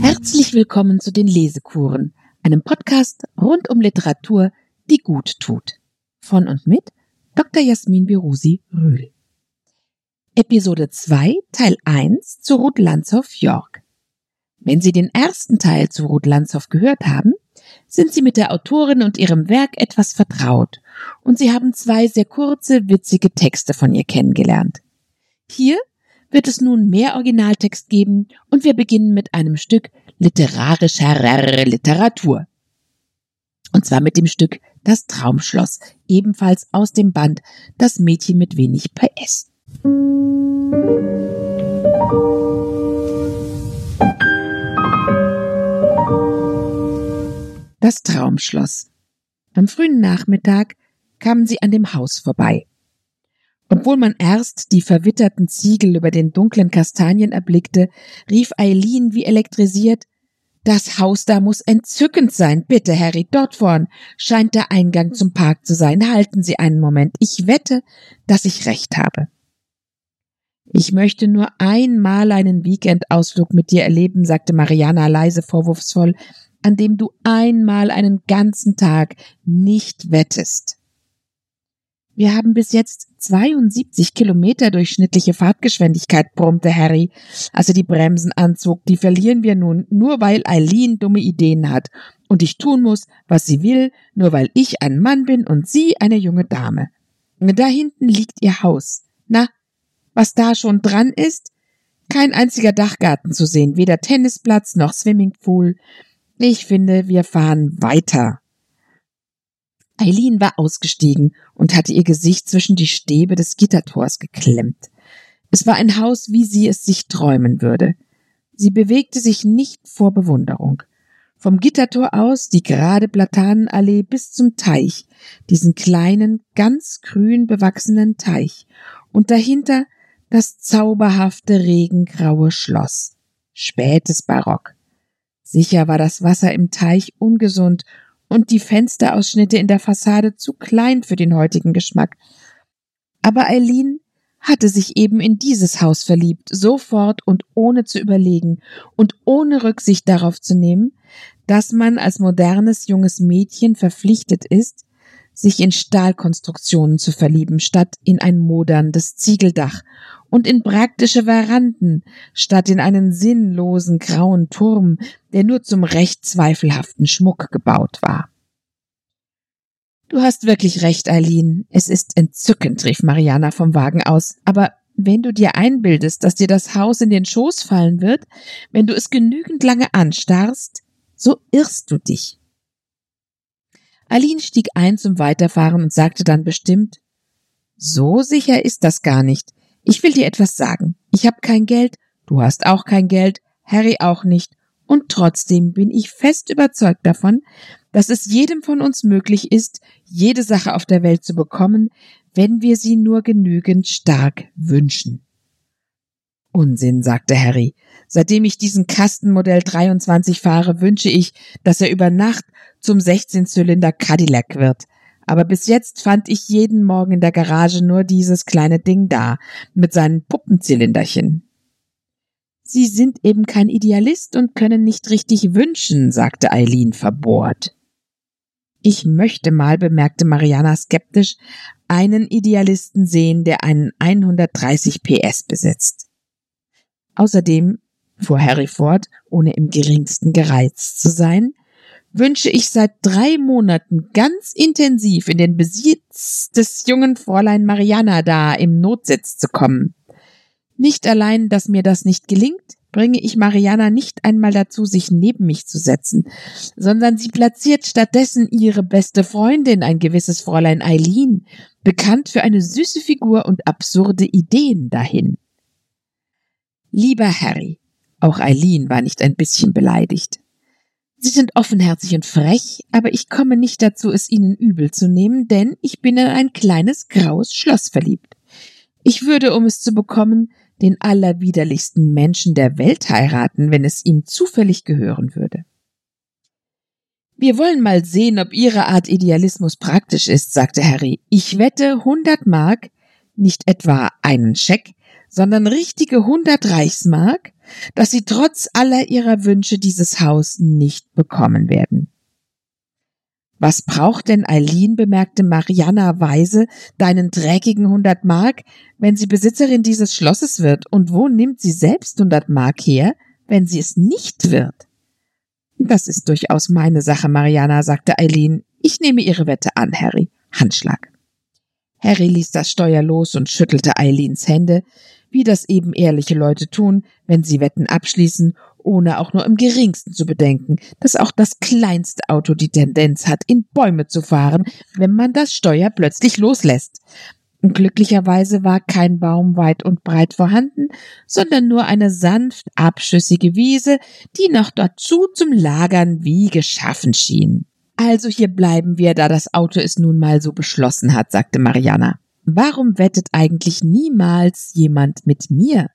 Herzlich willkommen zu den Lesekuren, einem Podcast rund um Literatur, die gut tut. Von und mit Dr. Jasmin Birusi Rühl. Episode 2, Teil 1 zu Ruth Landshoff York. Wenn Sie den ersten Teil zu Ruth Landshoff gehört haben, sind Sie mit der Autorin und ihrem Werk etwas vertraut und Sie haben zwei sehr kurze, witzige Texte von ihr kennengelernt. Hier wird es nun mehr Originaltext geben und wir beginnen mit einem Stück literarischer Literatur. Und zwar mit dem Stück Das Traumschloss, ebenfalls aus dem Band Das Mädchen mit wenig PS. Das Traumschloss. Am frühen Nachmittag kamen sie an dem Haus vorbei. Obwohl man erst die verwitterten Ziegel über den dunklen Kastanien erblickte, rief Eileen wie elektrisiert Das Haus da muss entzückend sein. Bitte, Harry, dort vorn scheint der Eingang zum Park zu sein. Halten Sie einen Moment. Ich wette, dass ich recht habe. Ich möchte nur einmal einen Weekendausflug mit dir erleben, sagte Mariana leise vorwurfsvoll, an dem du einmal einen ganzen Tag nicht wettest. Wir haben bis jetzt 72 Kilometer durchschnittliche Fahrtgeschwindigkeit, brummte Harry, als er die Bremsen anzog. Die verlieren wir nun, nur weil Eileen dumme Ideen hat und ich tun muss, was sie will, nur weil ich ein Mann bin und sie eine junge Dame. Da hinten liegt ihr Haus. Na, was da schon dran ist? Kein einziger Dachgarten zu sehen, weder Tennisplatz noch Swimmingpool. Ich finde, wir fahren weiter. Eileen war ausgestiegen und hatte ihr Gesicht zwischen die Stäbe des Gittertors geklemmt. Es war ein Haus, wie sie es sich träumen würde. Sie bewegte sich nicht vor Bewunderung. Vom Gittertor aus die gerade Platanenallee bis zum Teich, diesen kleinen, ganz grün bewachsenen Teich, und dahinter das zauberhafte regengraue Schloss. Spätes Barock. Sicher war das Wasser im Teich ungesund und die Fensterausschnitte in der Fassade zu klein für den heutigen Geschmack. Aber Eileen hatte sich eben in dieses Haus verliebt, sofort und ohne zu überlegen und ohne Rücksicht darauf zu nehmen, dass man als modernes junges Mädchen verpflichtet ist, sich in Stahlkonstruktionen zu verlieben, statt in ein moderndes Ziegeldach und in praktische Veranden, statt in einen sinnlosen grauen Turm, der nur zum recht zweifelhaften Schmuck gebaut war. Du hast wirklich recht, Eileen. Es ist entzückend, rief Mariana vom Wagen aus. Aber wenn du dir einbildest, dass dir das Haus in den Schoß fallen wird, wenn du es genügend lange anstarrst, so irrst du dich. Eileen stieg ein zum Weiterfahren und sagte dann bestimmt So sicher ist das gar nicht. Ich will dir etwas sagen. Ich habe kein Geld, du hast auch kein Geld, Harry auch nicht, und trotzdem bin ich fest überzeugt davon, dass es jedem von uns möglich ist, jede Sache auf der Welt zu bekommen, wenn wir sie nur genügend stark wünschen. Unsinn, sagte Harry. Seitdem ich diesen Kastenmodell 23 fahre, wünsche ich, dass er über Nacht zum 16-Zylinder Cadillac wird. Aber bis jetzt fand ich jeden Morgen in der Garage nur dieses kleine Ding da, mit seinen Puppenzylinderchen. Sie sind eben kein Idealist und können nicht richtig wünschen, sagte Eileen verbohrt. Ich möchte mal, bemerkte Mariana skeptisch, einen Idealisten sehen, der einen 130 PS besitzt. Außerdem, fuhr Harry fort, ohne im geringsten gereizt zu sein, wünsche ich seit drei Monaten ganz intensiv in den Besitz des jungen Fräulein Mariana da im Notsitz zu kommen. Nicht allein, dass mir das nicht gelingt, bringe ich Mariana nicht einmal dazu, sich neben mich zu setzen, sondern sie platziert stattdessen ihre beste Freundin, ein gewisses Fräulein Eileen, bekannt für eine süße Figur und absurde Ideen dahin. Lieber Harry, auch Eileen war nicht ein bisschen beleidigt. Sie sind offenherzig und frech, aber ich komme nicht dazu, es Ihnen übel zu nehmen, denn ich bin in ein kleines graues Schloss verliebt. Ich würde, um es zu bekommen, den allerwiderlichsten Menschen der Welt heiraten, wenn es ihm zufällig gehören würde. Wir wollen mal sehen, ob Ihre Art Idealismus praktisch ist, sagte Harry. Ich wette hundert Mark, nicht etwa einen Scheck, sondern richtige hundert Reichsmark, dass Sie trotz aller Ihrer Wünsche dieses Haus nicht bekommen werden. Was braucht denn Eileen, bemerkte Mariana weise, deinen dreckigen hundert Mark, wenn sie Besitzerin dieses Schlosses wird? Und wo nimmt sie selbst hundert Mark her, wenn sie es nicht wird? Das ist durchaus meine Sache, Mariana, sagte Eileen. Ich nehme Ihre Wette an, Harry. Handschlag. Harry ließ das Steuer los und schüttelte Eileens Hände, wie das eben ehrliche Leute tun, wenn sie Wetten abschließen, ohne auch nur im geringsten zu bedenken, dass auch das kleinste Auto die Tendenz hat, in Bäume zu fahren, wenn man das Steuer plötzlich loslässt. Glücklicherweise war kein Baum weit und breit vorhanden, sondern nur eine sanft abschüssige Wiese, die noch dazu zum Lagern wie geschaffen schien. Also hier bleiben wir, da das Auto es nun mal so beschlossen hat, sagte Mariana. Warum wettet eigentlich niemals jemand mit mir?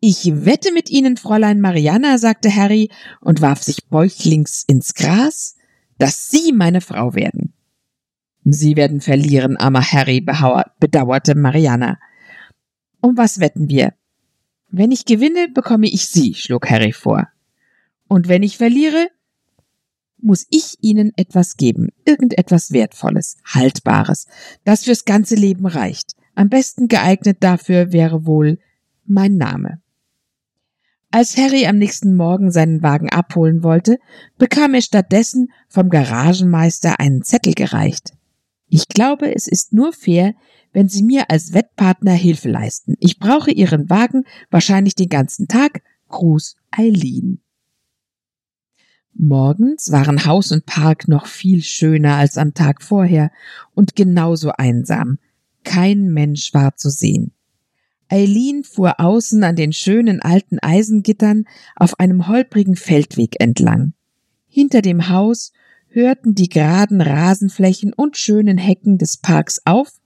Ich wette mit Ihnen, Fräulein Mariana, sagte Harry und warf sich bäuchlings ins Gras, dass Sie meine Frau werden. Sie werden verlieren, armer Harry, bedauerte Mariana. Um was wetten wir? Wenn ich gewinne, bekomme ich Sie, schlug Harry vor. Und wenn ich verliere, muss ich Ihnen etwas geben, irgendetwas Wertvolles, Haltbares, das fürs ganze Leben reicht. Am besten geeignet dafür wäre wohl mein Name. Als Harry am nächsten Morgen seinen Wagen abholen wollte, bekam er stattdessen vom Garagenmeister einen Zettel gereicht. Ich glaube, es ist nur fair, wenn Sie mir als Wettpartner Hilfe leisten. Ich brauche Ihren Wagen wahrscheinlich den ganzen Tag. Gruß Eileen. Morgens waren Haus und Park noch viel schöner als am Tag vorher und genauso einsam. Kein Mensch war zu sehen. Eileen fuhr außen an den schönen alten Eisengittern auf einem holprigen Feldweg entlang. Hinter dem Haus hörten die geraden Rasenflächen und schönen Hecken des Parks auf,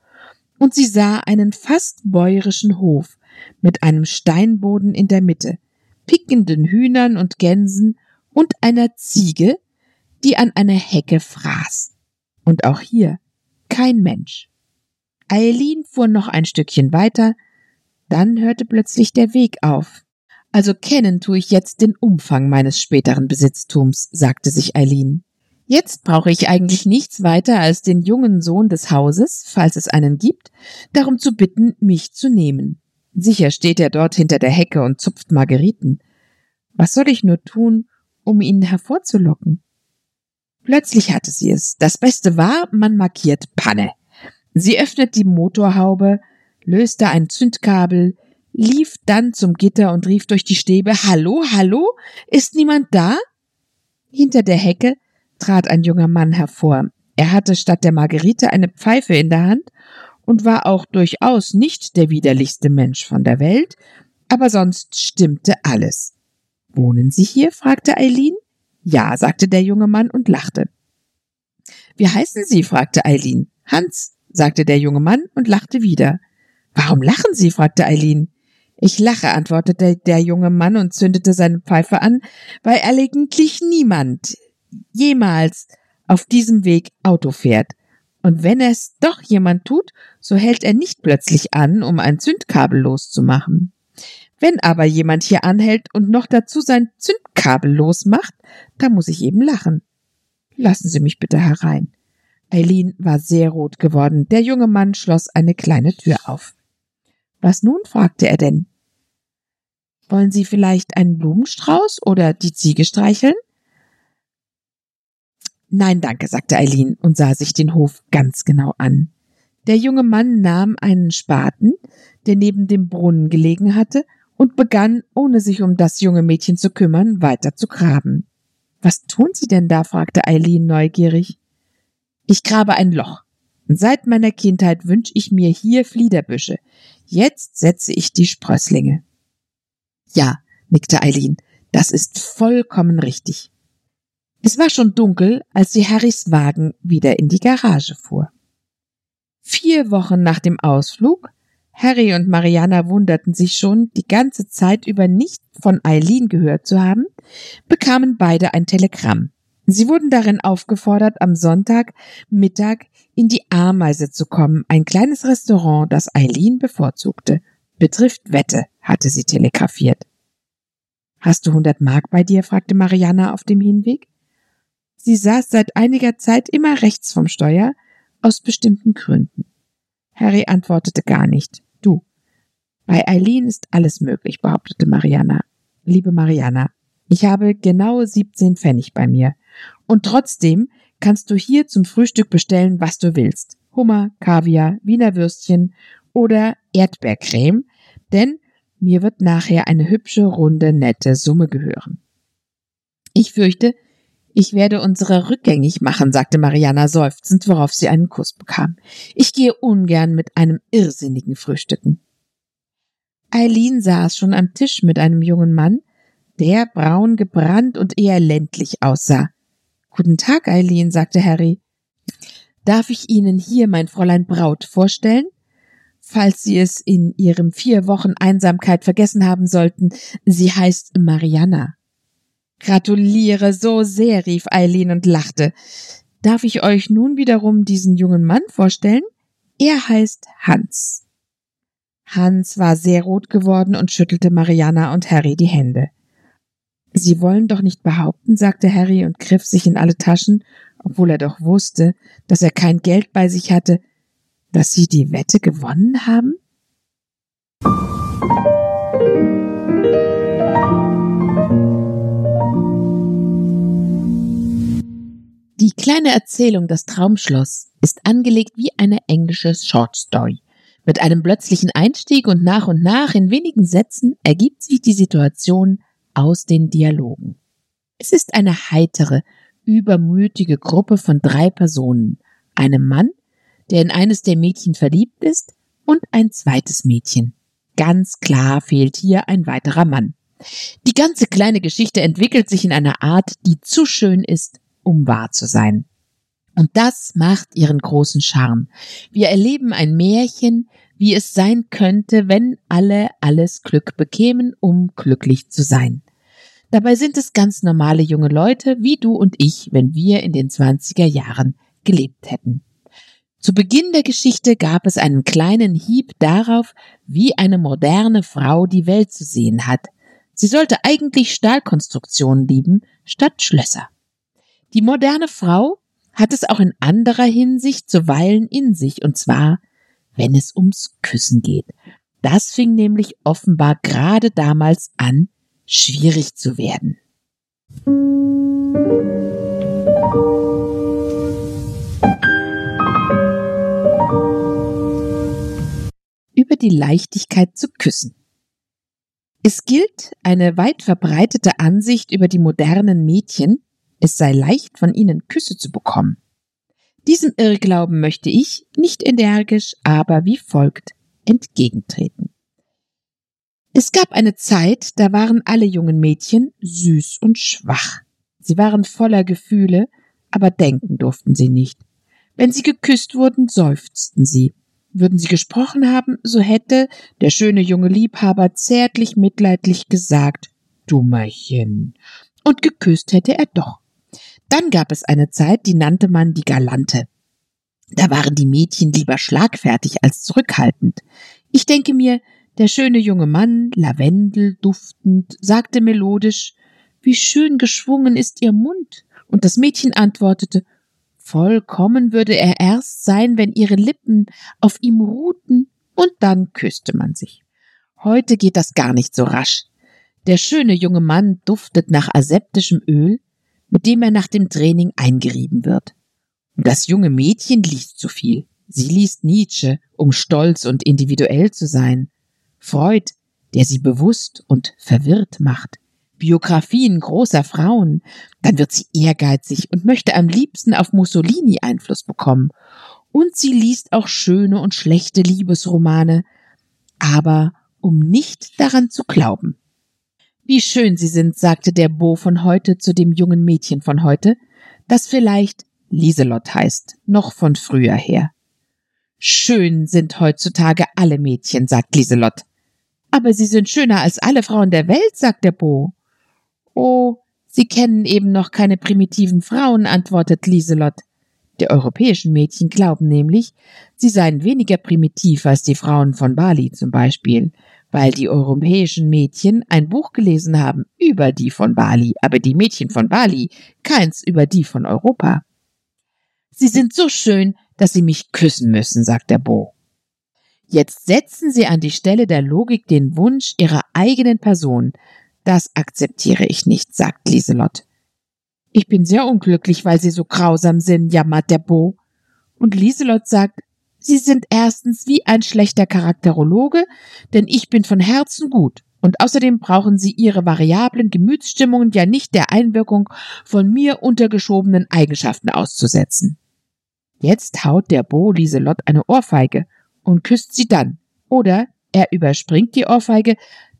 und sie sah einen fast bäuerischen Hof mit einem Steinboden in der Mitte, pickenden Hühnern und Gänsen und einer Ziege, die an einer Hecke fraß. Und auch hier kein Mensch. Eileen fuhr noch ein Stückchen weiter, dann hörte plötzlich der Weg auf. Also kennen tue ich jetzt den Umfang meines späteren Besitztums, sagte sich Eileen. Jetzt brauche ich eigentlich nichts weiter als den jungen Sohn des Hauses, falls es einen gibt, darum zu bitten, mich zu nehmen. Sicher steht er dort hinter der Hecke und zupft Margeriten. Was soll ich nur tun, um ihn hervorzulocken? Plötzlich hatte sie es. Das Beste war, man markiert Panne. Sie öffnet die Motorhaube, löste ein Zündkabel, lief dann zum Gitter und rief durch die Stäbe Hallo, hallo? Ist niemand da? Hinter der Hecke trat ein junger Mann hervor. Er hatte statt der Margerite eine Pfeife in der Hand und war auch durchaus nicht der widerlichste Mensch von der Welt, aber sonst stimmte alles. Wohnen Sie hier? fragte Eileen. Ja, sagte der junge Mann und lachte. Wie heißen Sie? fragte Eileen. Hans, sagte der junge Mann und lachte wieder. Warum lachen Sie? fragte Eileen. Ich lache, antwortete der junge Mann und zündete seine Pfeife an, weil eigentlich niemand, jemals auf diesem Weg Auto fährt. Und wenn es doch jemand tut, so hält er nicht plötzlich an, um ein Zündkabel loszumachen. Wenn aber jemand hier anhält und noch dazu sein Zündkabel losmacht, da muss ich eben lachen. Lassen Sie mich bitte herein. Eileen war sehr rot geworden. Der junge Mann schloss eine kleine Tür auf. Was nun? fragte er denn. Wollen Sie vielleicht einen Blumenstrauß oder die Ziege streicheln? Nein, danke, sagte Eileen und sah sich den Hof ganz genau an. Der junge Mann nahm einen Spaten, der neben dem Brunnen gelegen hatte, und begann, ohne sich um das junge Mädchen zu kümmern, weiter zu graben. Was tun Sie denn da? fragte Eileen neugierig. Ich grabe ein Loch. Seit meiner Kindheit wünsch ich mir hier Fliederbüsche. Jetzt setze ich die Sprösslinge. Ja, nickte Eileen, das ist vollkommen richtig. Es war schon dunkel, als sie Harrys Wagen wieder in die Garage fuhr. Vier Wochen nach dem Ausflug, Harry und Mariana wunderten sich schon, die ganze Zeit über nicht von Eileen gehört zu haben, bekamen beide ein Telegramm. Sie wurden darin aufgefordert, am Sonntag Mittag in die Ameise zu kommen, ein kleines Restaurant, das Eileen bevorzugte. Betrifft Wette, hatte sie telegrafiert. Hast du hundert Mark bei dir? fragte Mariana auf dem Hinweg. Sie saß seit einiger Zeit immer rechts vom Steuer, aus bestimmten Gründen. Harry antwortete gar nicht. Du. Bei Eileen ist alles möglich, behauptete Mariana. Liebe Mariana, ich habe genau 17 Pfennig bei mir. Und trotzdem kannst du hier zum Frühstück bestellen, was du willst. Hummer, Kaviar, Wiener Würstchen oder Erdbeercreme, denn mir wird nachher eine hübsche, runde, nette Summe gehören. Ich fürchte, ich werde unsere rückgängig machen, sagte Mariana seufzend, worauf sie einen Kuss bekam. Ich gehe ungern mit einem Irrsinnigen frühstücken. Eileen saß schon am Tisch mit einem jungen Mann, der braun gebrannt und eher ländlich aussah. Guten Tag, Eileen, sagte Harry. Darf ich Ihnen hier mein Fräulein Braut vorstellen? Falls Sie es in Ihrem vier Wochen Einsamkeit vergessen haben sollten, sie heißt Mariana. Gratuliere so sehr, rief Eileen und lachte. Darf ich euch nun wiederum diesen jungen Mann vorstellen? Er heißt Hans. Hans war sehr rot geworden und schüttelte Mariana und Harry die Hände. Sie wollen doch nicht behaupten, sagte Harry und griff sich in alle Taschen, obwohl er doch wusste, dass er kein Geld bei sich hatte, dass Sie die Wette gewonnen haben? Die kleine Erzählung Das Traumschloss ist angelegt wie eine englische Short Story. Mit einem plötzlichen Einstieg und nach und nach in wenigen Sätzen ergibt sich die Situation aus den Dialogen. Es ist eine heitere, übermütige Gruppe von drei Personen, einem Mann, der in eines der Mädchen verliebt ist, und ein zweites Mädchen. Ganz klar fehlt hier ein weiterer Mann. Die ganze kleine Geschichte entwickelt sich in einer Art, die zu schön ist, um wahr zu sein. Und das macht ihren großen Charme. Wir erleben ein Märchen, wie es sein könnte, wenn alle alles Glück bekämen, um glücklich zu sein. Dabei sind es ganz normale junge Leute, wie du und ich, wenn wir in den 20er Jahren gelebt hätten. Zu Beginn der Geschichte gab es einen kleinen Hieb darauf, wie eine moderne Frau die Welt zu sehen hat. Sie sollte eigentlich Stahlkonstruktionen lieben, statt Schlösser. Die moderne Frau hat es auch in anderer Hinsicht zuweilen in sich, und zwar, wenn es ums Küssen geht. Das fing nämlich offenbar gerade damals an, schwierig zu werden. Über die Leichtigkeit zu küssen. Es gilt eine weit verbreitete Ansicht über die modernen Mädchen, es sei leicht von ihnen Küsse zu bekommen. Diesem Irrglauben möchte ich nicht energisch, aber wie folgt entgegentreten. Es gab eine Zeit, da waren alle jungen Mädchen süß und schwach. Sie waren voller Gefühle, aber denken durften sie nicht. Wenn sie geküsst wurden, seufzten sie. Würden sie gesprochen haben, so hätte der schöne junge Liebhaber zärtlich mitleidlich gesagt, Dummerchen. Und geküsst hätte er doch. Dann gab es eine Zeit, die nannte man die Galante. Da waren die Mädchen lieber schlagfertig als zurückhaltend. Ich denke mir, der schöne junge Mann, lavendelduftend, sagte melodisch Wie schön geschwungen ist Ihr Mund. Und das Mädchen antwortete Vollkommen würde er erst sein, wenn ihre Lippen auf ihm ruhten, und dann küsste man sich. Heute geht das gar nicht so rasch. Der schöne junge Mann duftet nach aseptischem Öl, mit dem er nach dem Training eingerieben wird. Und das junge Mädchen liest zu viel. Sie liest Nietzsche, um stolz und individuell zu sein. Freud, der sie bewusst und verwirrt macht. Biografien großer Frauen, dann wird sie ehrgeizig und möchte am liebsten auf Mussolini Einfluss bekommen. Und sie liest auch schöne und schlechte Liebesromane, aber um nicht daran zu glauben. Wie schön sie sind, sagte der Beau von heute zu dem jungen Mädchen von heute, das vielleicht Lieselott heißt, noch von früher her. Schön sind heutzutage alle Mädchen, sagt Lieselott. Aber Sie sind schöner als alle Frauen der Welt, sagt der Bo. Oh, Sie kennen eben noch keine primitiven Frauen, antwortet Lieselott. Die europäischen Mädchen glauben nämlich, sie seien weniger primitiv als die Frauen von Bali zum Beispiel, weil die europäischen Mädchen ein Buch gelesen haben über die von Bali, aber die Mädchen von Bali keins über die von Europa. Sie sind so schön, dass Sie mich küssen müssen, sagt der Bo. Jetzt setzen Sie an die Stelle der Logik den Wunsch Ihrer eigenen Person, das akzeptiere ich nicht, sagt Lieselott. Ich bin sehr unglücklich, weil Sie so grausam sind, jammert der Bo. Und Lieselott sagt, Sie sind erstens wie ein schlechter Charakterologe, denn ich bin von Herzen gut. Und außerdem brauchen Sie Ihre variablen Gemütsstimmungen ja nicht der Einwirkung von mir untergeschobenen Eigenschaften auszusetzen. Jetzt haut der Bo Lieselott eine Ohrfeige und küsst sie dann. Oder er überspringt die Ohrfeige,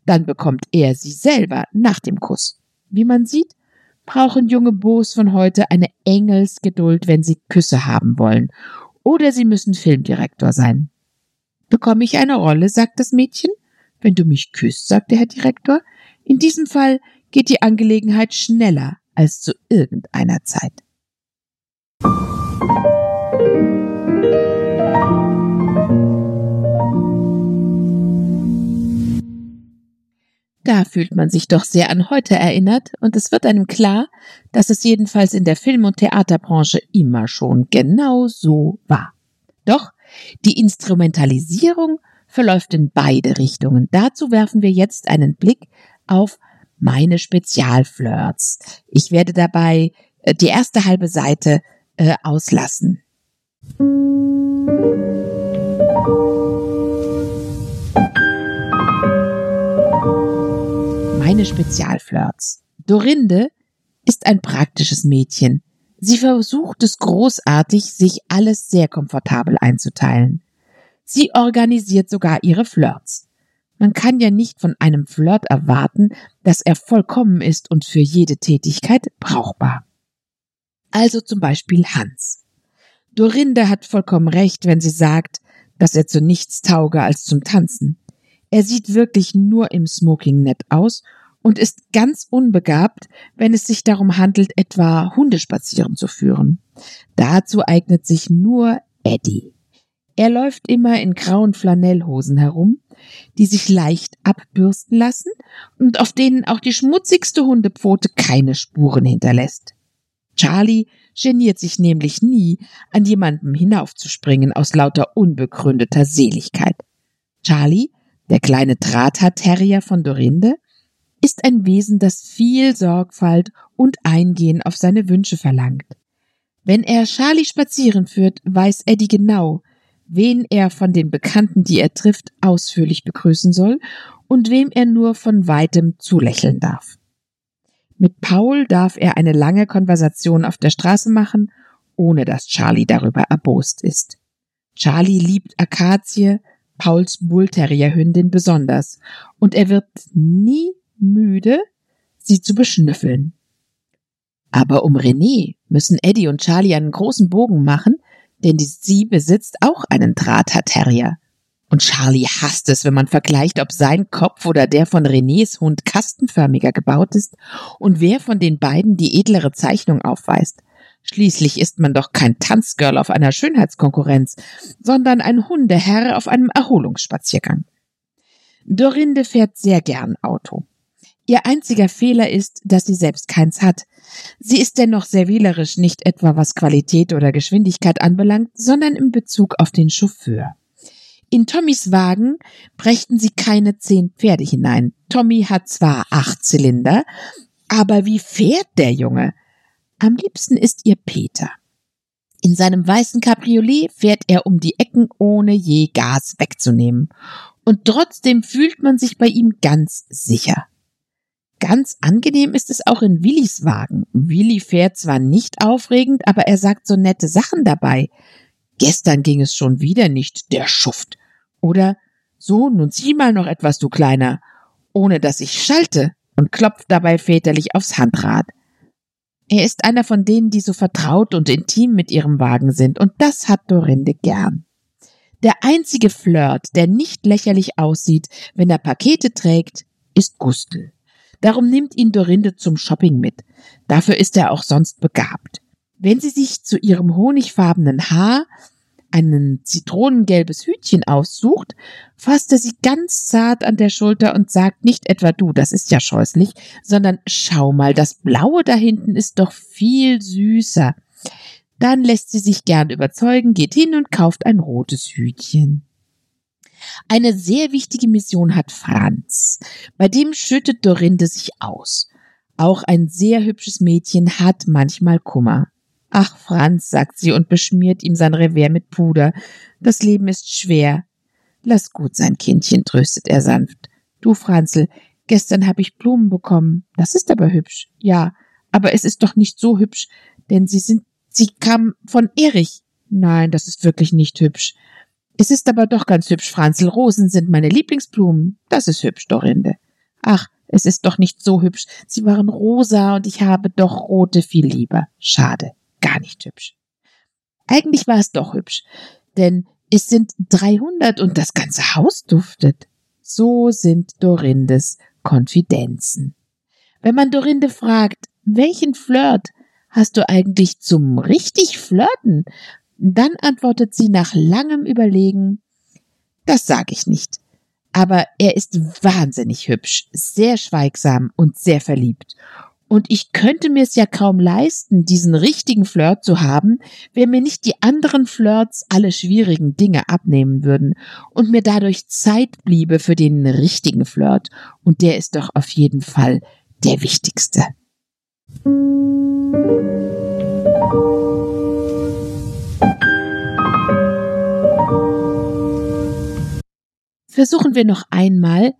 dann bekommt er sie selber nach dem Kuss. Wie man sieht, brauchen junge Boos von heute eine Engelsgeduld, wenn sie Küsse haben wollen. Oder sie müssen Filmdirektor sein. Bekomme ich eine Rolle, sagt das Mädchen. Wenn du mich küsst, sagt der Herr Direktor. In diesem Fall geht die Angelegenheit schneller als zu irgendeiner Zeit. Da fühlt man sich doch sehr an heute erinnert und es wird einem klar, dass es jedenfalls in der Film- und Theaterbranche immer schon genau so war. Doch die Instrumentalisierung verläuft in beide Richtungen. Dazu werfen wir jetzt einen Blick auf meine Spezialflirts. Ich werde dabei äh, die erste halbe Seite äh, auslassen. Meine Spezialflirts. Dorinde ist ein praktisches Mädchen. Sie versucht es großartig, sich alles sehr komfortabel einzuteilen. Sie organisiert sogar ihre Flirts. Man kann ja nicht von einem Flirt erwarten, dass er vollkommen ist und für jede Tätigkeit brauchbar. Also zum Beispiel Hans. Dorinde hat vollkommen recht, wenn sie sagt, dass er zu nichts tauge als zum Tanzen. Er sieht wirklich nur im Smoking nett aus und ist ganz unbegabt, wenn es sich darum handelt, etwa Hundespazieren zu führen. Dazu eignet sich nur Eddie. Er läuft immer in grauen Flanellhosen herum, die sich leicht abbürsten lassen und auf denen auch die schmutzigste Hundepfote keine Spuren hinterlässt. Charlie geniert sich nämlich nie, an jemandem hinaufzuspringen aus lauter unbegründeter Seligkeit. Charlie, der kleine Drahthaar-Terrier von Dorinde, ist ein Wesen, das viel Sorgfalt und Eingehen auf seine Wünsche verlangt. Wenn er Charlie spazieren führt, weiß Eddie genau, wen er von den Bekannten, die er trifft, ausführlich begrüßen soll und wem er nur von weitem zulächeln darf. Mit Paul darf er eine lange Konversation auf der Straße machen, ohne dass Charlie darüber erbost ist. Charlie liebt Akazie, Pauls Bullterrierhündin besonders, und er wird nie müde, sie zu beschnüffeln. Aber um René müssen Eddie und Charlie einen großen Bogen machen, denn sie besitzt auch einen Drahthaar-Terrier. Und Charlie hasst es, wenn man vergleicht, ob sein Kopf oder der von Renés Hund kastenförmiger gebaut ist und wer von den beiden die edlere Zeichnung aufweist. Schließlich ist man doch kein Tanzgirl auf einer Schönheitskonkurrenz, sondern ein Hundeherr auf einem Erholungsspaziergang. Dorinde fährt sehr gern Auto. Ihr einziger Fehler ist, dass sie selbst keins hat. Sie ist dennoch sehr wählerisch, nicht etwa was Qualität oder Geschwindigkeit anbelangt, sondern in Bezug auf den Chauffeur. In Tommys Wagen brächten sie keine zehn Pferde hinein. Tommy hat zwar acht Zylinder, aber wie fährt der Junge? Am liebsten ist ihr Peter. In seinem weißen Cabriolet fährt er um die Ecken, ohne je Gas wegzunehmen. Und trotzdem fühlt man sich bei ihm ganz sicher. Ganz angenehm ist es auch in Willis Wagen. Willi fährt zwar nicht aufregend, aber er sagt so nette Sachen dabei. Gestern ging es schon wieder nicht, der Schuft. Oder so, nun zieh mal noch etwas, du Kleiner, ohne dass ich schalte und klopft dabei väterlich aufs Handrad. Er ist einer von denen, die so vertraut und intim mit ihrem Wagen sind, und das hat Dorinde gern. Der einzige Flirt, der nicht lächerlich aussieht, wenn er Pakete trägt, ist Gustl. Darum nimmt ihn Dorinde zum Shopping mit. Dafür ist er auch sonst begabt. Wenn sie sich zu ihrem honigfarbenen Haar ein zitronengelbes Hütchen aussucht, fasst er sie ganz zart an der Schulter und sagt nicht etwa du, das ist ja scheußlich, sondern schau mal, das Blaue da hinten ist doch viel süßer. Dann lässt sie sich gern überzeugen, geht hin und kauft ein rotes Hütchen. Eine sehr wichtige Mission hat Franz. Bei dem schüttet Dorinde sich aus. Auch ein sehr hübsches Mädchen hat manchmal Kummer. Ach, Franz, sagt sie und beschmiert ihm sein Revers mit Puder. Das Leben ist schwer. Lass gut sein, Kindchen, tröstet er sanft. Du, Franzl, gestern habe ich Blumen bekommen. Das ist aber hübsch. Ja, aber es ist doch nicht so hübsch, denn sie sind, sie kamen von Erich. Nein, das ist wirklich nicht hübsch. Es ist aber doch ganz hübsch, Franzl. Rosen sind meine Lieblingsblumen. Das ist hübsch, Dorinde. Ach, es ist doch nicht so hübsch. Sie waren rosa und ich habe doch rote viel lieber. Schade gar nicht hübsch. Eigentlich war es doch hübsch, denn es sind 300 und das ganze Haus duftet. So sind Dorindes Konfidenzen. Wenn man Dorinde fragt, welchen Flirt hast du eigentlich zum richtig Flirten? Dann antwortet sie nach langem Überlegen, das sag ich nicht. Aber er ist wahnsinnig hübsch, sehr schweigsam und sehr verliebt. Und ich könnte mir es ja kaum leisten, diesen richtigen Flirt zu haben, wenn mir nicht die anderen Flirts alle schwierigen Dinge abnehmen würden und mir dadurch Zeit bliebe für den richtigen Flirt. Und der ist doch auf jeden Fall der wichtigste. Versuchen wir noch einmal,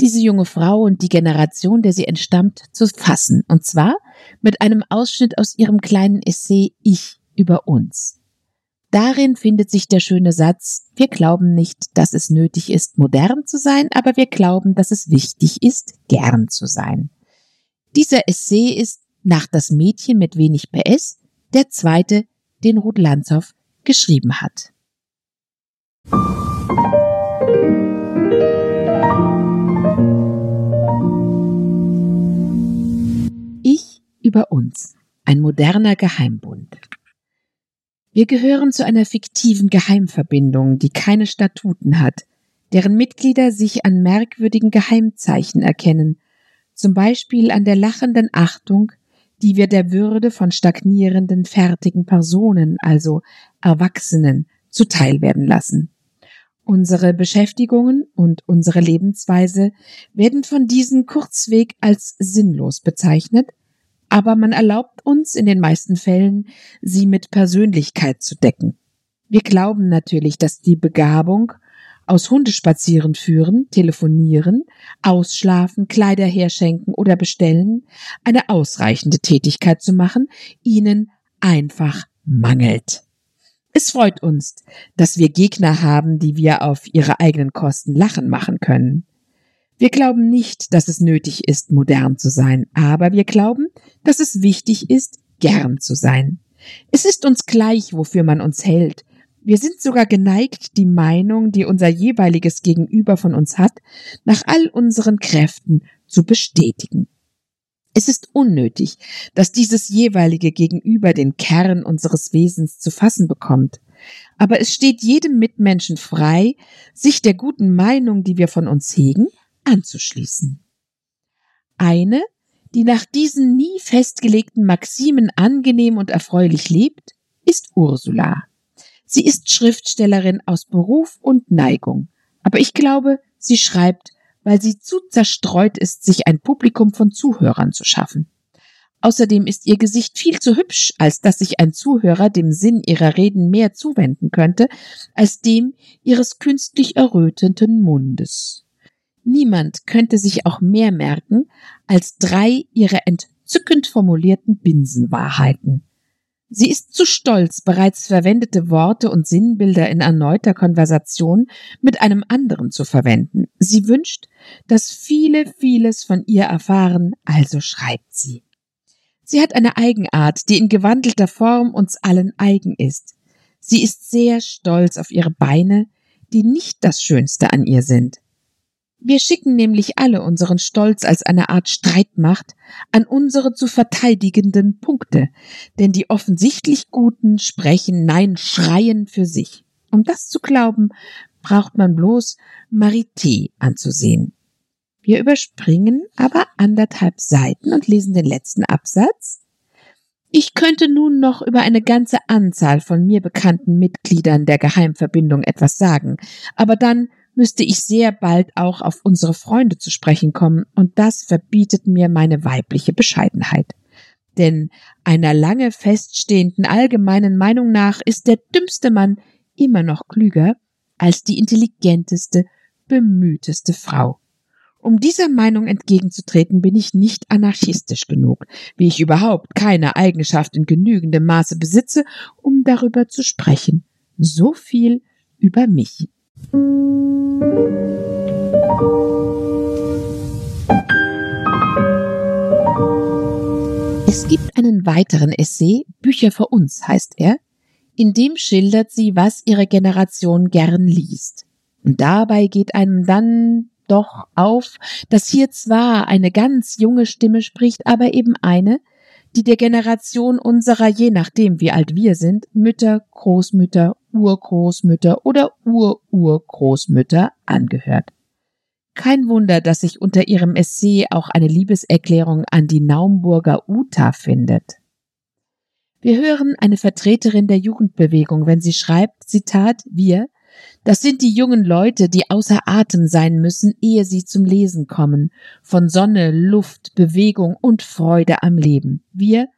diese junge Frau und die Generation, der sie entstammt, zu fassen, und zwar mit einem Ausschnitt aus ihrem kleinen Essay Ich über uns. Darin findet sich der schöne Satz, wir glauben nicht, dass es nötig ist, modern zu sein, aber wir glauben, dass es wichtig ist, gern zu sein. Dieser Essay ist nach das Mädchen mit wenig PS der zweite, den Ruth Lanzow geschrieben hat. Über uns, ein moderner Geheimbund. Wir gehören zu einer fiktiven Geheimverbindung, die keine Statuten hat, deren Mitglieder sich an merkwürdigen Geheimzeichen erkennen, zum Beispiel an der lachenden Achtung, die wir der Würde von stagnierenden, fertigen Personen, also Erwachsenen, zuteil werden lassen. Unsere Beschäftigungen und unsere Lebensweise werden von diesen kurzweg als sinnlos bezeichnet, aber man erlaubt uns in den meisten Fällen, sie mit Persönlichkeit zu decken. Wir glauben natürlich, dass die Begabung aus Hundespazieren führen, telefonieren, ausschlafen, Kleider herschenken oder bestellen, eine ausreichende Tätigkeit zu machen, ihnen einfach mangelt. Es freut uns, dass wir Gegner haben, die wir auf ihre eigenen Kosten lachen machen können. Wir glauben nicht, dass es nötig ist, modern zu sein, aber wir glauben, dass es wichtig ist, gern zu sein. Es ist uns gleich, wofür man uns hält. Wir sind sogar geneigt, die Meinung, die unser jeweiliges Gegenüber von uns hat, nach all unseren Kräften zu bestätigen. Es ist unnötig, dass dieses jeweilige Gegenüber den Kern unseres Wesens zu fassen bekommt. Aber es steht jedem Mitmenschen frei, sich der guten Meinung, die wir von uns hegen, anzuschließen. Eine, die nach diesen nie festgelegten Maximen angenehm und erfreulich lebt, ist Ursula. Sie ist Schriftstellerin aus Beruf und Neigung, aber ich glaube, sie schreibt, weil sie zu zerstreut ist, sich ein Publikum von Zuhörern zu schaffen. Außerdem ist ihr Gesicht viel zu hübsch, als dass sich ein Zuhörer dem Sinn ihrer Reden mehr zuwenden könnte, als dem ihres künstlich errötenden Mundes. Niemand könnte sich auch mehr merken als drei ihrer entzückend formulierten Binsenwahrheiten. Sie ist zu stolz, bereits verwendete Worte und Sinnbilder in erneuter Konversation mit einem anderen zu verwenden. Sie wünscht, dass viele vieles von ihr erfahren, also schreibt sie. Sie hat eine Eigenart, die in gewandelter Form uns allen eigen ist. Sie ist sehr stolz auf ihre Beine, die nicht das Schönste an ihr sind. Wir schicken nämlich alle unseren Stolz als eine Art Streitmacht an unsere zu verteidigenden Punkte, denn die offensichtlich Guten sprechen, nein, schreien für sich. Um das zu glauben, braucht man bloß Marité anzusehen. Wir überspringen aber anderthalb Seiten und lesen den letzten Absatz. Ich könnte nun noch über eine ganze Anzahl von mir bekannten Mitgliedern der Geheimverbindung etwas sagen, aber dann müsste ich sehr bald auch auf unsere Freunde zu sprechen kommen, und das verbietet mir meine weibliche Bescheidenheit. Denn einer lange feststehenden allgemeinen Meinung nach ist der dümmste Mann immer noch klüger als die intelligenteste, bemühteste Frau. Um dieser Meinung entgegenzutreten, bin ich nicht anarchistisch genug, wie ich überhaupt keine Eigenschaft in genügendem Maße besitze, um darüber zu sprechen. So viel über mich. Es gibt einen weiteren Essay, Bücher für uns heißt er, in dem schildert sie, was ihre Generation gern liest. Und dabei geht einem dann doch auf, dass hier zwar eine ganz junge Stimme spricht, aber eben eine, die der Generation unserer, je nachdem wie alt wir sind, Mütter, Großmütter, Urgroßmütter oder Ururgroßmütter angehört. Kein Wunder, dass sich unter ihrem Essay auch eine Liebeserklärung an die Naumburger Uta findet. Wir hören eine Vertreterin der Jugendbewegung, wenn sie schreibt, Zitat, wir, das sind die jungen Leute, die außer Atem sein müssen, ehe sie zum Lesen kommen, von Sonne, Luft, Bewegung und Freude am Leben. Wir,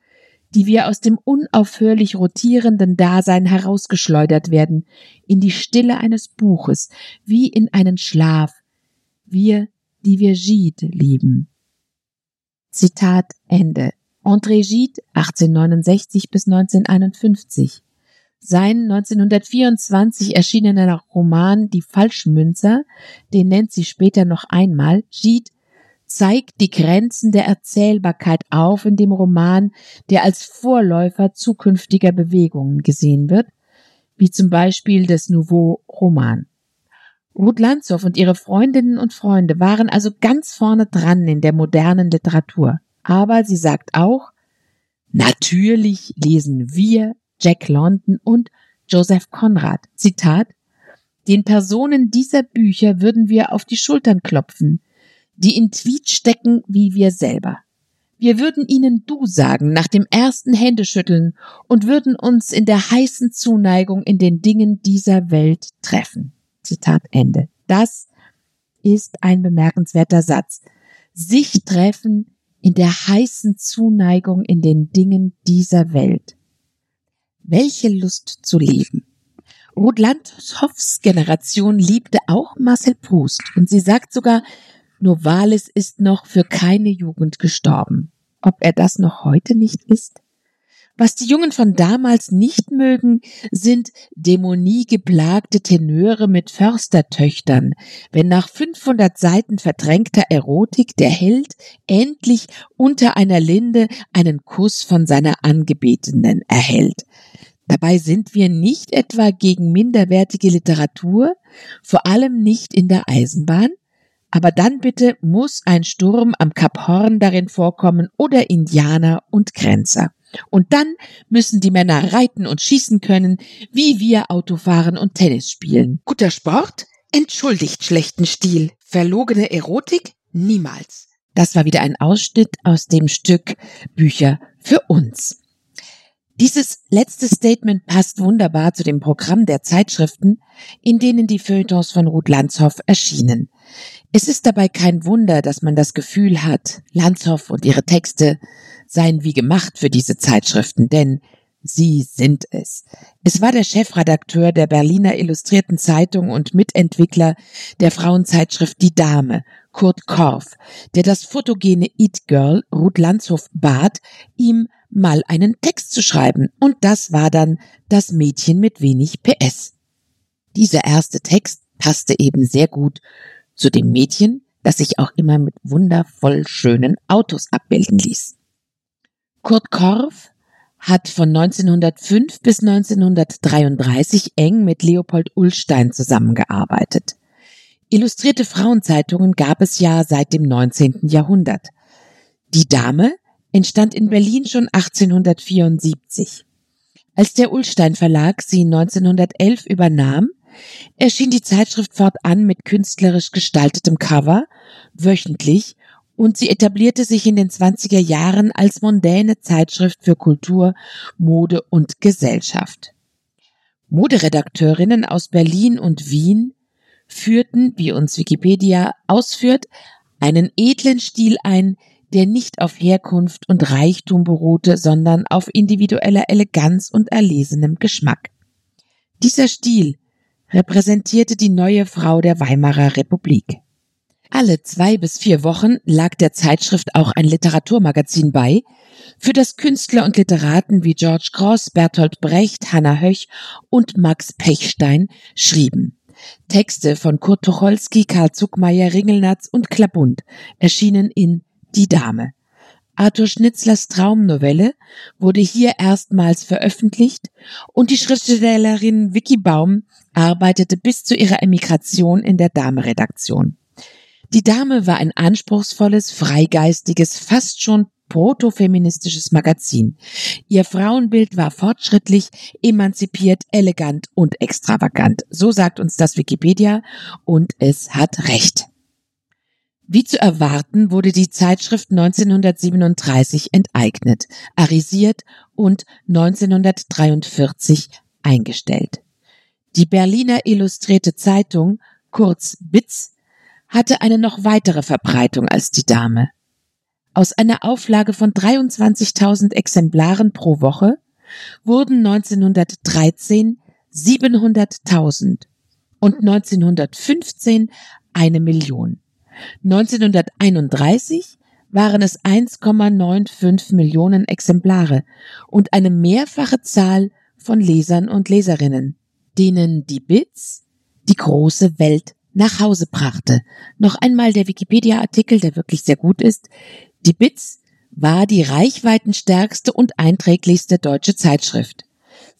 die wir aus dem unaufhörlich rotierenden Dasein herausgeschleudert werden, in die Stille eines Buches, wie in einen Schlaf. Wir, die wir Gide lieben. Zitat Ende. André Gide, 1869 bis 1951. Sein 1924 erschienener Roman Die Falschmünzer, den nennt sie später noch einmal, Gide zeigt die Grenzen der Erzählbarkeit auf in dem Roman, der als Vorläufer zukünftiger Bewegungen gesehen wird, wie zum Beispiel des Nouveau Roman. Ruth Lanzow und ihre Freundinnen und Freunde waren also ganz vorne dran in der modernen Literatur. Aber sie sagt auch, natürlich lesen wir Jack London und Joseph Conrad. Zitat Den Personen dieser Bücher würden wir auf die Schultern klopfen, die in Tweet stecken wie wir selber. Wir würden ihnen Du sagen nach dem ersten Händeschütteln und würden uns in der heißen Zuneigung in den Dingen dieser Welt treffen. Zitat Ende. Das ist ein bemerkenswerter Satz. Sich treffen in der heißen Zuneigung in den Dingen dieser Welt. Welche Lust zu leben. Ruth Landhoffs Generation liebte auch Marcel Proust und sie sagt sogar, Novalis ist noch für keine Jugend gestorben. Ob er das noch heute nicht ist? Was die Jungen von damals nicht mögen, sind dämoniegeplagte Tenöre mit Förstertöchtern, wenn nach 500 Seiten verdrängter Erotik der Held endlich unter einer Linde einen Kuss von seiner Angebetenen erhält. Dabei sind wir nicht etwa gegen minderwertige Literatur, vor allem nicht in der Eisenbahn, aber dann bitte muss ein Sturm am Kap Horn darin vorkommen oder Indianer und Grenzer. Und dann müssen die Männer reiten und schießen können, wie wir Autofahren und Tennis spielen. Guter Sport? Entschuldigt schlechten Stil. Verlogene Erotik? Niemals. Das war wieder ein Ausschnitt aus dem Stück Bücher für uns. Dieses letzte Statement passt wunderbar zu dem Programm der Zeitschriften, in denen die Feuilletons von Ruth Lanzhoff erschienen. Es ist dabei kein Wunder, dass man das Gefühl hat, Lanzhoff und ihre Texte seien wie gemacht für diese Zeitschriften, denn sie sind es. Es war der Chefredakteur der Berliner Illustrierten Zeitung und Mitentwickler der Frauenzeitschrift Die Dame, Kurt Korff, der das fotogene It Girl Ruth Lanzhoff bat, ihm mal einen Text zu schreiben, und das war dann das Mädchen mit wenig PS. Dieser erste Text passte eben sehr gut zu dem Mädchen, das sich auch immer mit wundervoll schönen Autos abbilden ließ. Kurt Korff hat von 1905 bis 1933 eng mit Leopold Ullstein zusammengearbeitet. Illustrierte Frauenzeitungen gab es ja seit dem 19. Jahrhundert. Die Dame entstand in Berlin schon 1874. Als der Ullstein Verlag sie 1911 übernahm, erschien die Zeitschrift fortan mit künstlerisch gestaltetem Cover, wöchentlich, und sie etablierte sich in den 20er Jahren als mondäne Zeitschrift für Kultur, Mode und Gesellschaft. Moderedakteurinnen aus Berlin und Wien führten, wie uns Wikipedia ausführt, einen edlen Stil ein, der nicht auf Herkunft und Reichtum beruhte, sondern auf individueller Eleganz und erlesenem Geschmack. Dieser Stil repräsentierte die neue Frau der Weimarer Republik. Alle zwei bis vier Wochen lag der Zeitschrift auch ein Literaturmagazin bei, für das Künstler und Literaten wie George Cross, Bertolt Brecht, Hannah Höch und Max Pechstein schrieben. Texte von Kurt Tucholsky, Karl Zuckmeier, Ringelnatz und Klabund erschienen in Die Dame. Arthur Schnitzlers Traumnovelle wurde hier erstmals veröffentlicht und die Schriftstellerin Vicky Baum arbeitete bis zu ihrer Emigration in der Dame-Redaktion. Die Dame war ein anspruchsvolles, freigeistiges, fast schon protofeministisches Magazin. Ihr Frauenbild war fortschrittlich, emanzipiert, elegant und extravagant. So sagt uns das Wikipedia und es hat recht. Wie zu erwarten wurde die Zeitschrift 1937 enteignet, arisiert und 1943 eingestellt. Die Berliner Illustrierte Zeitung, kurz BITZ, hatte eine noch weitere Verbreitung als die Dame. Aus einer Auflage von 23.000 Exemplaren pro Woche wurden 1913 700.000 und 1915 eine Million. 1931 waren es 1,95 Millionen Exemplare und eine mehrfache Zahl von Lesern und Leserinnen, denen die Bits die große Welt nach Hause brachte. Noch einmal der Wikipedia-Artikel, der wirklich sehr gut ist. Die Bits war die reichweitenstärkste und einträglichste deutsche Zeitschrift.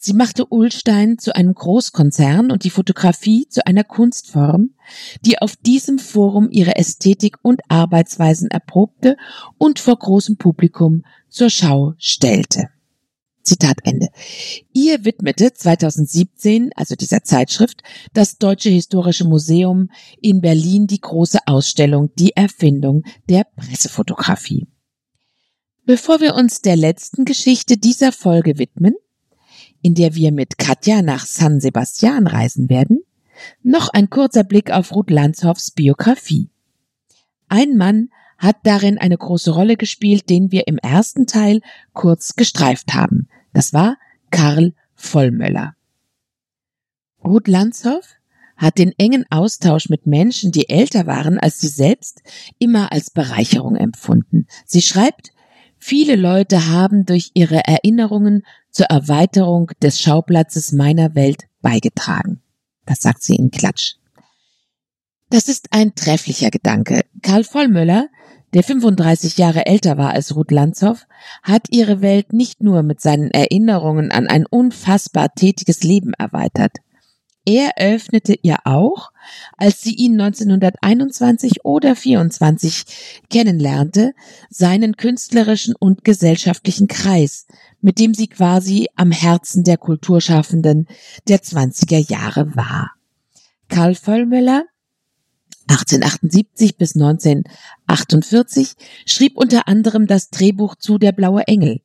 Sie machte Ullstein zu einem Großkonzern und die Fotografie zu einer Kunstform, die auf diesem Forum ihre Ästhetik und Arbeitsweisen erprobte und vor großem Publikum zur Schau stellte. Zitat Ende. Ihr widmete 2017, also dieser Zeitschrift, das Deutsche Historische Museum in Berlin die große Ausstellung Die Erfindung der Pressefotografie. Bevor wir uns der letzten Geschichte dieser Folge widmen, in der wir mit Katja nach San Sebastian reisen werden, noch ein kurzer Blick auf Ruth Landshoffs Biografie. Ein Mann hat darin eine große Rolle gespielt, den wir im ersten Teil kurz gestreift haben. Das war Karl Vollmöller. Ruth Landshoff hat den engen Austausch mit Menschen, die älter waren als sie selbst, immer als Bereicherung empfunden. Sie schreibt, viele Leute haben durch ihre Erinnerungen zur Erweiterung des Schauplatzes meiner Welt beigetragen. Das sagt sie in Klatsch. Das ist ein trefflicher Gedanke. Karl Vollmöller der 35 Jahre älter war als Ruth Lanzow, hat ihre Welt nicht nur mit seinen Erinnerungen an ein unfassbar tätiges Leben erweitert. Er öffnete ihr auch, als sie ihn 1921 oder 24 kennenlernte, seinen künstlerischen und gesellschaftlichen Kreis, mit dem sie quasi am Herzen der Kulturschaffenden der 20er Jahre war. Karl Vollmüller 1878 bis 1948 schrieb unter anderem das Drehbuch zu Der blaue Engel.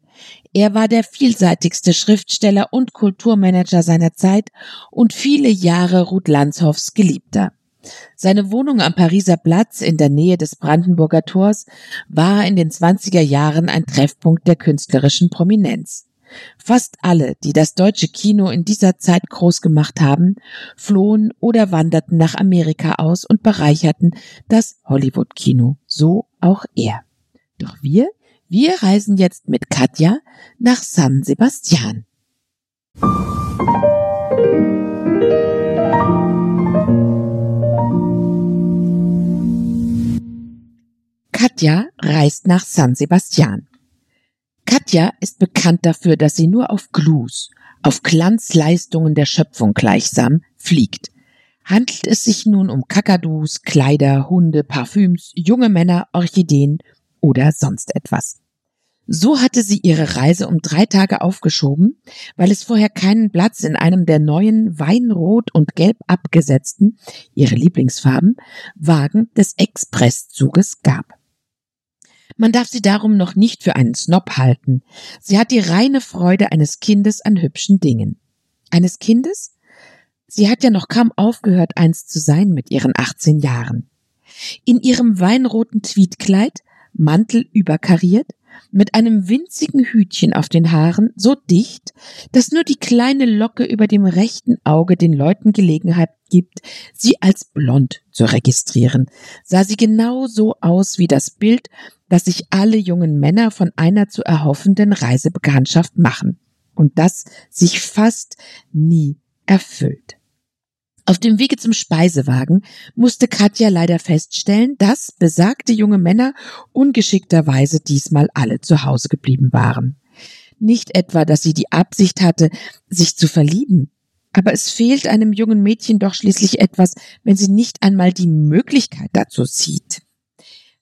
Er war der vielseitigste Schriftsteller und Kulturmanager seiner Zeit und viele Jahre Ruth Landshoffs Geliebter. Seine Wohnung am Pariser Platz in der Nähe des Brandenburger Tors war in den 20er Jahren ein Treffpunkt der künstlerischen Prominenz. Fast alle, die das deutsche Kino in dieser Zeit groß gemacht haben, flohen oder wanderten nach Amerika aus und bereicherten das Hollywood-Kino, so auch er. Doch wir, wir reisen jetzt mit Katja nach San Sebastian. Katja reist nach San Sebastian. Katja ist bekannt dafür, dass sie nur auf Glues, auf Glanzleistungen der Schöpfung gleichsam fliegt. Handelt es sich nun um Kakadus, Kleider, Hunde, Parfüms, junge Männer, Orchideen oder sonst etwas? So hatte sie ihre Reise um drei Tage aufgeschoben, weil es vorher keinen Platz in einem der neuen Weinrot und Gelb abgesetzten, ihre Lieblingsfarben, Wagen des Expresszuges gab. Man darf sie darum noch nicht für einen Snob halten. Sie hat die reine Freude eines Kindes an hübschen Dingen. Eines Kindes? Sie hat ja noch kaum aufgehört, eins zu sein mit ihren 18 Jahren. In ihrem weinroten Tweedkleid, Mantel überkariert, mit einem winzigen Hütchen auf den Haaren, so dicht, dass nur die kleine Locke über dem rechten Auge den Leuten Gelegenheit gibt, sie als blond zu registrieren, sah sie genau so aus wie das Bild, das sich alle jungen Männer von einer zu erhoffenden Reisebekanntschaft machen, und das sich fast nie erfüllt. Auf dem Wege zum Speisewagen musste Katja leider feststellen, dass besagte junge Männer ungeschickterweise diesmal alle zu Hause geblieben waren. Nicht etwa, dass sie die Absicht hatte, sich zu verlieben, aber es fehlt einem jungen Mädchen doch schließlich etwas, wenn sie nicht einmal die Möglichkeit dazu sieht.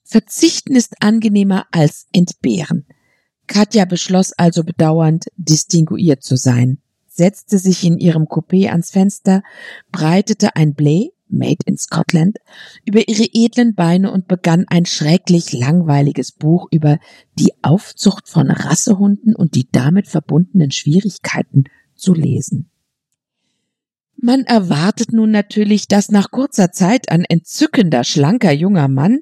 Verzichten ist angenehmer als entbehren. Katja beschloss also bedauernd, distinguiert zu sein setzte sich in ihrem Coupé ans Fenster, breitete ein Blé, made in Scotland, über ihre edlen Beine und begann ein schrecklich langweiliges Buch über die Aufzucht von Rassehunden und die damit verbundenen Schwierigkeiten zu lesen. Man erwartet nun natürlich, dass nach kurzer Zeit ein entzückender, schlanker junger Mann,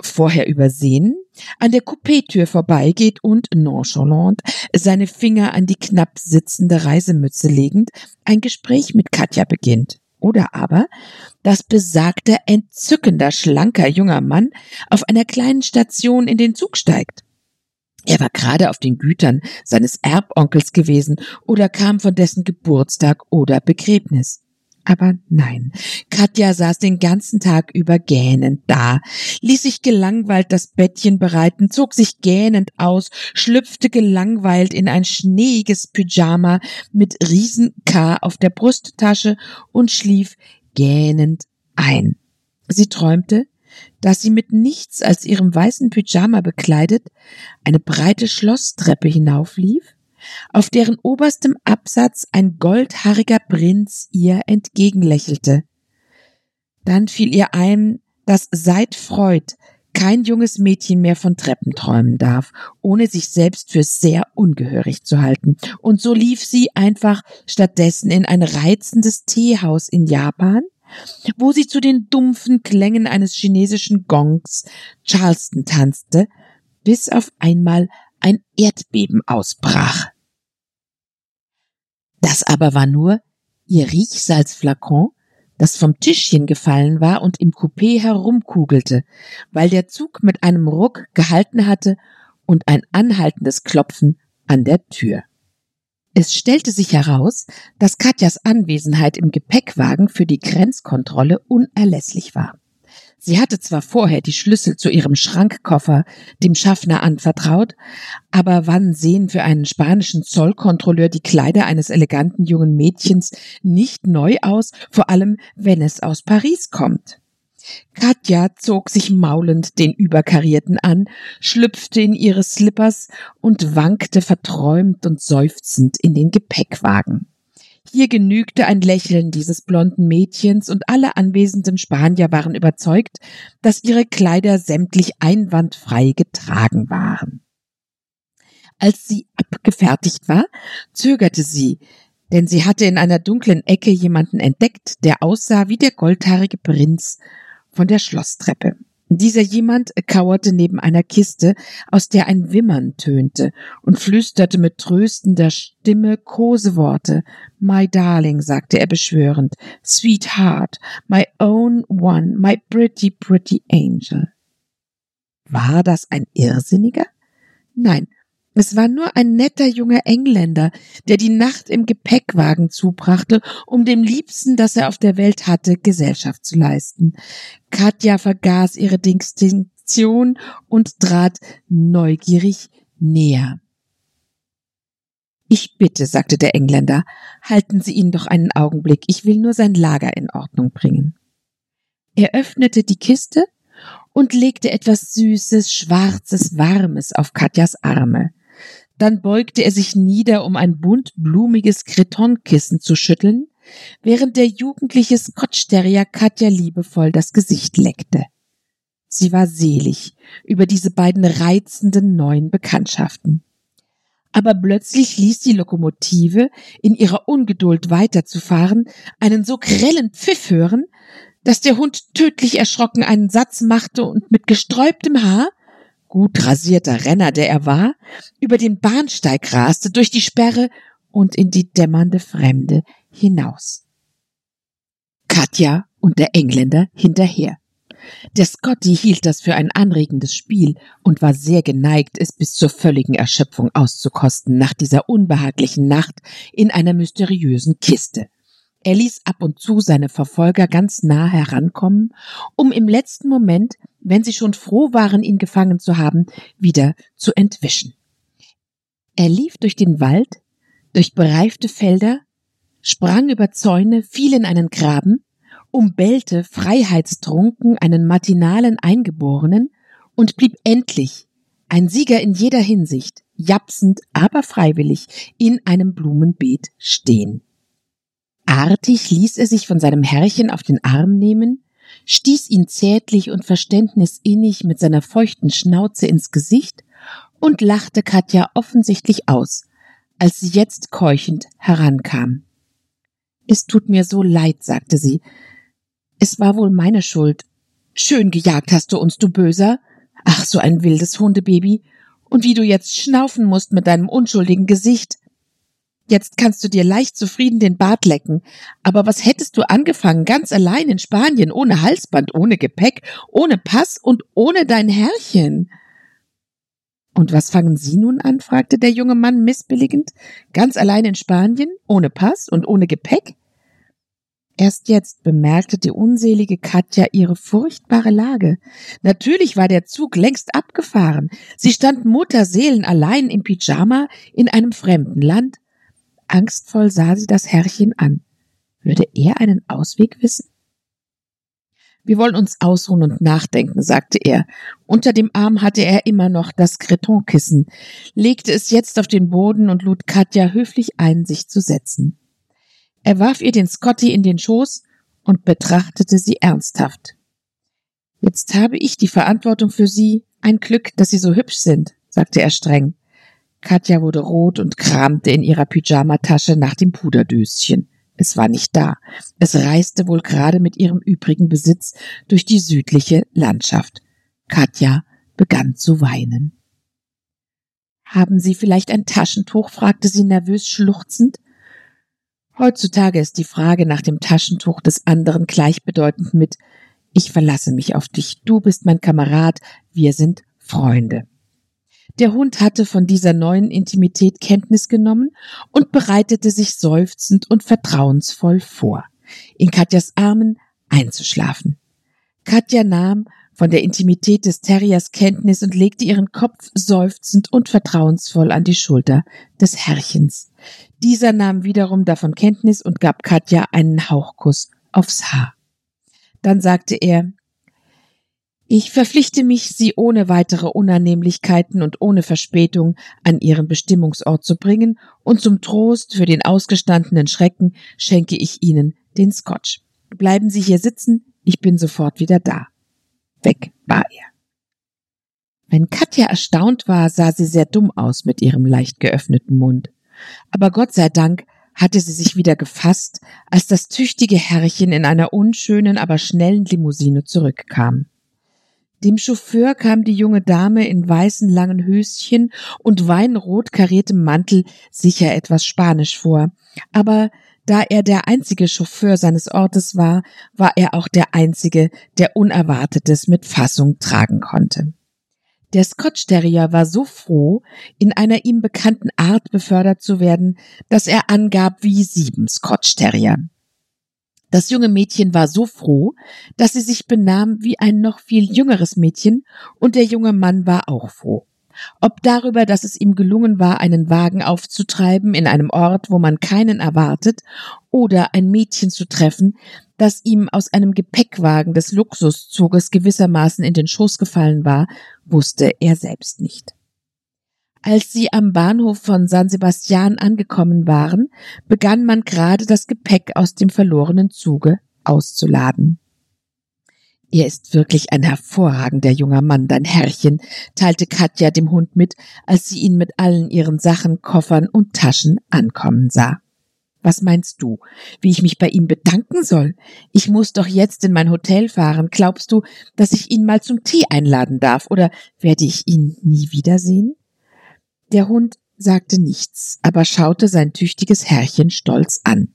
vorher übersehen, an der Coupétür vorbeigeht und nonchalant, seine Finger an die knapp sitzende Reisemütze legend, ein Gespräch mit Katja beginnt. Oder aber, dass besagter entzückender, schlanker junger Mann auf einer kleinen Station in den Zug steigt. Er war gerade auf den Gütern seines Erbonkels gewesen oder kam von dessen Geburtstag oder Begräbnis. Aber nein, Katja saß den ganzen Tag über gähnend da, ließ sich gelangweilt das Bettchen bereiten, zog sich gähnend aus, schlüpfte gelangweilt in ein schneeiges Pyjama mit riesen K auf der Brusttasche und schlief gähnend ein. Sie träumte, dass sie mit nichts als ihrem weißen Pyjama bekleidet eine breite Schlosstreppe hinauflief, auf deren oberstem Absatz ein goldhaariger Prinz ihr entgegenlächelte. Dann fiel ihr ein, dass seit Freud kein junges Mädchen mehr von Treppen träumen darf, ohne sich selbst für sehr ungehörig zu halten. Und so lief sie einfach stattdessen in ein reizendes Teehaus in Japan, wo sie zu den dumpfen Klängen eines chinesischen Gongs Charleston tanzte, bis auf einmal ein Erdbeben ausbrach. Das aber war nur ihr Riechsalzflakon, das vom Tischchen gefallen war und im Coupé herumkugelte, weil der Zug mit einem Ruck gehalten hatte und ein anhaltendes Klopfen an der Tür. Es stellte sich heraus, dass Katjas Anwesenheit im Gepäckwagen für die Grenzkontrolle unerlässlich war. Sie hatte zwar vorher die Schlüssel zu ihrem Schrankkoffer dem Schaffner anvertraut, aber wann sehen für einen spanischen Zollkontrolleur die Kleider eines eleganten jungen Mädchens nicht neu aus, vor allem wenn es aus Paris kommt? Katja zog sich maulend den Überkarierten an, schlüpfte in ihre Slippers und wankte verträumt und seufzend in den Gepäckwagen. Hier genügte ein Lächeln dieses blonden Mädchens und alle anwesenden Spanier waren überzeugt, dass ihre Kleider sämtlich einwandfrei getragen waren. Als sie abgefertigt war, zögerte sie, denn sie hatte in einer dunklen Ecke jemanden entdeckt, der aussah wie der goldhaarige Prinz von der Schlosstreppe. Dieser jemand kauerte neben einer Kiste, aus der ein Wimmern tönte, und flüsterte mit tröstender Stimme Koseworte. My darling, sagte er beschwörend, Sweetheart, my own one, my pretty, pretty angel. War das ein Irrsinniger? Nein, es war nur ein netter junger Engländer, der die Nacht im Gepäckwagen zubrachte, um dem Liebsten, das er auf der Welt hatte, Gesellschaft zu leisten. Katja vergaß ihre Distinktion und trat neugierig näher. Ich bitte, sagte der Engländer, halten Sie ihn doch einen Augenblick, ich will nur sein Lager in Ordnung bringen. Er öffnete die Kiste und legte etwas Süßes, Schwarzes, Warmes auf Katjas Arme. Dann beugte er sich nieder, um ein buntblumiges Kretonkissen zu schütteln, während der jugendliche Scotch Terrier Katja liebevoll das Gesicht leckte. Sie war selig über diese beiden reizenden neuen Bekanntschaften. Aber plötzlich ließ die Lokomotive in ihrer Ungeduld weiterzufahren einen so grellen Pfiff hören, dass der Hund tödlich erschrocken einen Satz machte und mit gesträubtem Haar, gut rasierter Renner, der er war, über den Bahnsteig raste, durch die Sperre und in die dämmernde Fremde hinaus. Katja und der Engländer hinterher. Der Scotty hielt das für ein anregendes Spiel und war sehr geneigt, es bis zur völligen Erschöpfung auszukosten nach dieser unbehaglichen Nacht in einer mysteriösen Kiste. Er ließ ab und zu seine Verfolger ganz nah herankommen, um im letzten Moment, wenn sie schon froh waren, ihn gefangen zu haben, wieder zu entwischen. Er lief durch den Wald, durch bereifte Felder, sprang über Zäune, fiel in einen Graben, umbellte freiheitstrunken einen matinalen Eingeborenen und blieb endlich, ein Sieger in jeder Hinsicht, japsend, aber freiwillig, in einem Blumenbeet stehen. Artig ließ er sich von seinem Herrchen auf den Arm nehmen, stieß ihn zärtlich und verständnisinnig mit seiner feuchten Schnauze ins Gesicht und lachte Katja offensichtlich aus, als sie jetzt keuchend herankam. Es tut mir so leid, sagte sie, es war wohl meine Schuld. Schön gejagt hast du uns, du Böser. Ach, so ein wildes Hundebaby. Und wie du jetzt schnaufen musst mit deinem unschuldigen Gesicht. Jetzt kannst du dir leicht zufrieden den Bart lecken. Aber was hättest du angefangen, ganz allein in Spanien, ohne Halsband, ohne Gepäck, ohne Pass und ohne dein Herrchen? Und was fangen Sie nun an? fragte der junge Mann missbilligend. Ganz allein in Spanien, ohne Pass und ohne Gepäck? Erst jetzt bemerkte die unselige Katja ihre furchtbare Lage. Natürlich war der Zug längst abgefahren. Sie stand Mutterseelen allein im Pyjama in einem fremden Land. Angstvoll sah sie das Herrchen an. Würde er einen Ausweg wissen? Wir wollen uns ausruhen und nachdenken, sagte er. Unter dem Arm hatte er immer noch das Kretonkissen, legte es jetzt auf den Boden und lud Katja höflich ein, sich zu setzen. Er warf ihr den Scotty in den Schoß und betrachtete sie ernsthaft. Jetzt habe ich die Verantwortung für Sie. Ein Glück, dass Sie so hübsch sind, sagte er streng. Katja wurde rot und kramte in ihrer Pyjamatasche nach dem Puderdöschen. Es war nicht da. Es reiste wohl gerade mit ihrem übrigen Besitz durch die südliche Landschaft. Katja begann zu weinen. Haben Sie vielleicht ein Taschentuch? fragte sie nervös schluchzend. Heutzutage ist die Frage nach dem Taschentuch des anderen gleichbedeutend mit Ich verlasse mich auf dich, du bist mein Kamerad, wir sind Freunde. Der Hund hatte von dieser neuen Intimität Kenntnis genommen und bereitete sich seufzend und vertrauensvoll vor, in Katjas Armen einzuschlafen. Katja nahm von der Intimität des Terriers Kenntnis und legte ihren Kopf seufzend und vertrauensvoll an die Schulter des Herrchens. Dieser nahm wiederum davon Kenntnis und gab Katja einen Hauchkuss aufs Haar. Dann sagte er, ich verpflichte mich, Sie ohne weitere Unannehmlichkeiten und ohne Verspätung an Ihren Bestimmungsort zu bringen, und zum Trost für den ausgestandenen Schrecken schenke ich Ihnen den Scotch. Bleiben Sie hier sitzen, ich bin sofort wieder da. Weg war er. Wenn Katja erstaunt war, sah sie sehr dumm aus mit ihrem leicht geöffneten Mund. Aber Gott sei Dank hatte sie sich wieder gefasst, als das tüchtige Herrchen in einer unschönen, aber schnellen Limousine zurückkam. Dem Chauffeur kam die junge Dame in weißen langen Höschen und weinrot kariertem Mantel sicher etwas spanisch vor, aber da er der einzige Chauffeur seines Ortes war, war er auch der einzige, der Unerwartetes mit Fassung tragen konnte. Der Scotch Terrier war so froh, in einer ihm bekannten Art befördert zu werden, dass er angab wie sieben Scotch Terrier. Das junge Mädchen war so froh, dass sie sich benahm wie ein noch viel jüngeres Mädchen, und der junge Mann war auch froh. ob darüber, dass es ihm gelungen war, einen Wagen aufzutreiben in einem Ort, wo man keinen erwartet, oder ein Mädchen zu treffen, das ihm aus einem Gepäckwagen des Luxuszuges gewissermaßen in den Schoß gefallen war, wusste er selbst nicht. Als sie am Bahnhof von San Sebastian angekommen waren, begann man gerade das Gepäck aus dem verlorenen Zuge auszuladen. Er ist wirklich ein hervorragender junger Mann, dein Herrchen, teilte Katja dem Hund mit, als sie ihn mit allen ihren Sachen, Koffern und Taschen ankommen sah. Was meinst du, wie ich mich bei ihm bedanken soll? Ich muss doch jetzt in mein Hotel fahren. Glaubst du, dass ich ihn mal zum Tee einladen darf, oder werde ich ihn nie wiedersehen? Der Hund sagte nichts, aber schaute sein tüchtiges Herrchen stolz an.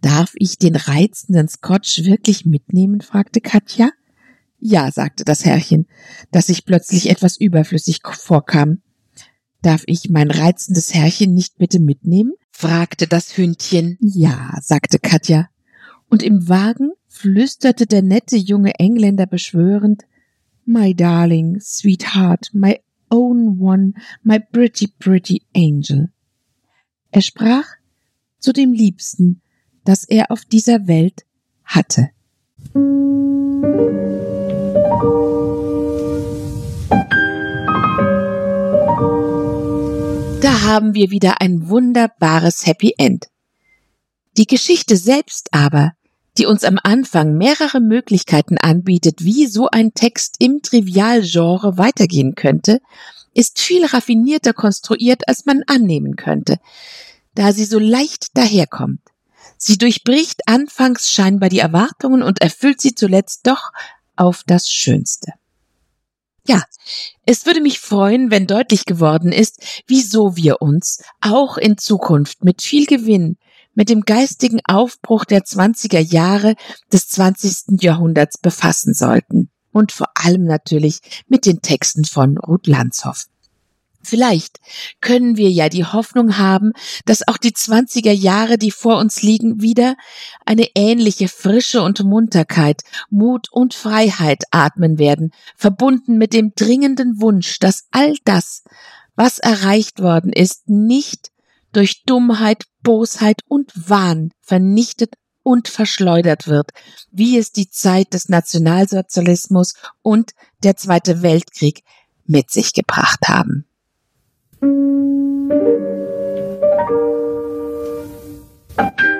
Darf ich den reizenden Scotch wirklich mitnehmen? fragte Katja. Ja, sagte das Herrchen, das sich plötzlich etwas überflüssig vorkam. Darf ich mein reizendes Herrchen nicht bitte mitnehmen? fragte das Hündchen. Ja, sagte Katja. Und im Wagen flüsterte der nette junge Engländer beschwörend My darling, sweetheart, my own one, my pretty, pretty angel. Er sprach zu dem Liebsten, das er auf dieser Welt hatte. Da haben wir wieder ein wunderbares Happy End. Die Geschichte selbst aber, die uns am Anfang mehrere Möglichkeiten anbietet, wie so ein Text im Trivialgenre weitergehen könnte, ist viel raffinierter konstruiert, als man annehmen könnte, da sie so leicht daherkommt. Sie durchbricht anfangs scheinbar die Erwartungen und erfüllt sie zuletzt doch auf das Schönste. Ja, es würde mich freuen, wenn deutlich geworden ist, wieso wir uns auch in Zukunft mit viel Gewinn mit dem geistigen Aufbruch der 20er Jahre des 20. Jahrhunderts befassen sollten. Und vor allem natürlich mit den Texten von Ruth Landshoff. Vielleicht können wir ja die Hoffnung haben, dass auch die 20er Jahre, die vor uns liegen, wieder eine ähnliche Frische und Munterkeit, Mut und Freiheit atmen werden, verbunden mit dem dringenden Wunsch, dass all das, was erreicht worden ist, nicht durch Dummheit, Bosheit und Wahn vernichtet und verschleudert wird, wie es die Zeit des Nationalsozialismus und der Zweite Weltkrieg mit sich gebracht haben. thank